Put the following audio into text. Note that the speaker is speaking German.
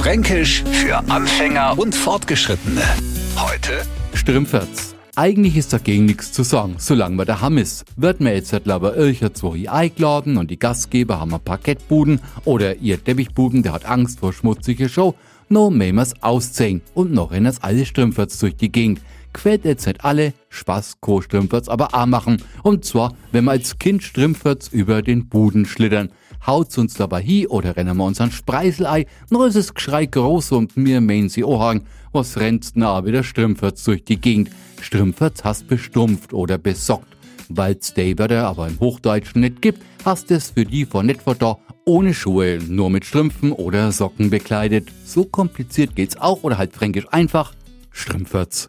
Fränkisch für Anfänger und Fortgeschrittene. Heute Strümpferts. Eigentlich ist dagegen nichts zu sagen, solange man daheim ist. Wird mir jetzt aber irgendwo zwei eingeladen und die Gastgeber haben ein Parkettbuden oder ihr Teppichbuben, der hat Angst vor schmutziger Show, no mehr wir's ausziehen und noch in das alle Strümpferts durch die Gegend. Quält nicht alle, Spaß, Co. Strümpferts aber auch machen. Und zwar, wenn wir als Kind Strümpferts über den Buden schlittern haut's uns dabei hi oder rennen wir uns an Spreiselei, das Geschrei groß und mir meinen sie Ohren, was rennt na wieder Strümpferts durch die Gegend. Strümpferts hast bestumpft oder besockt. Weil's Davider aber im Hochdeutschen nicht gibt, hast es für die von etwa da ohne Schuhe, nur mit Strümpfen oder Socken bekleidet. So kompliziert geht's auch oder halt fränkisch einfach. Strümpferts.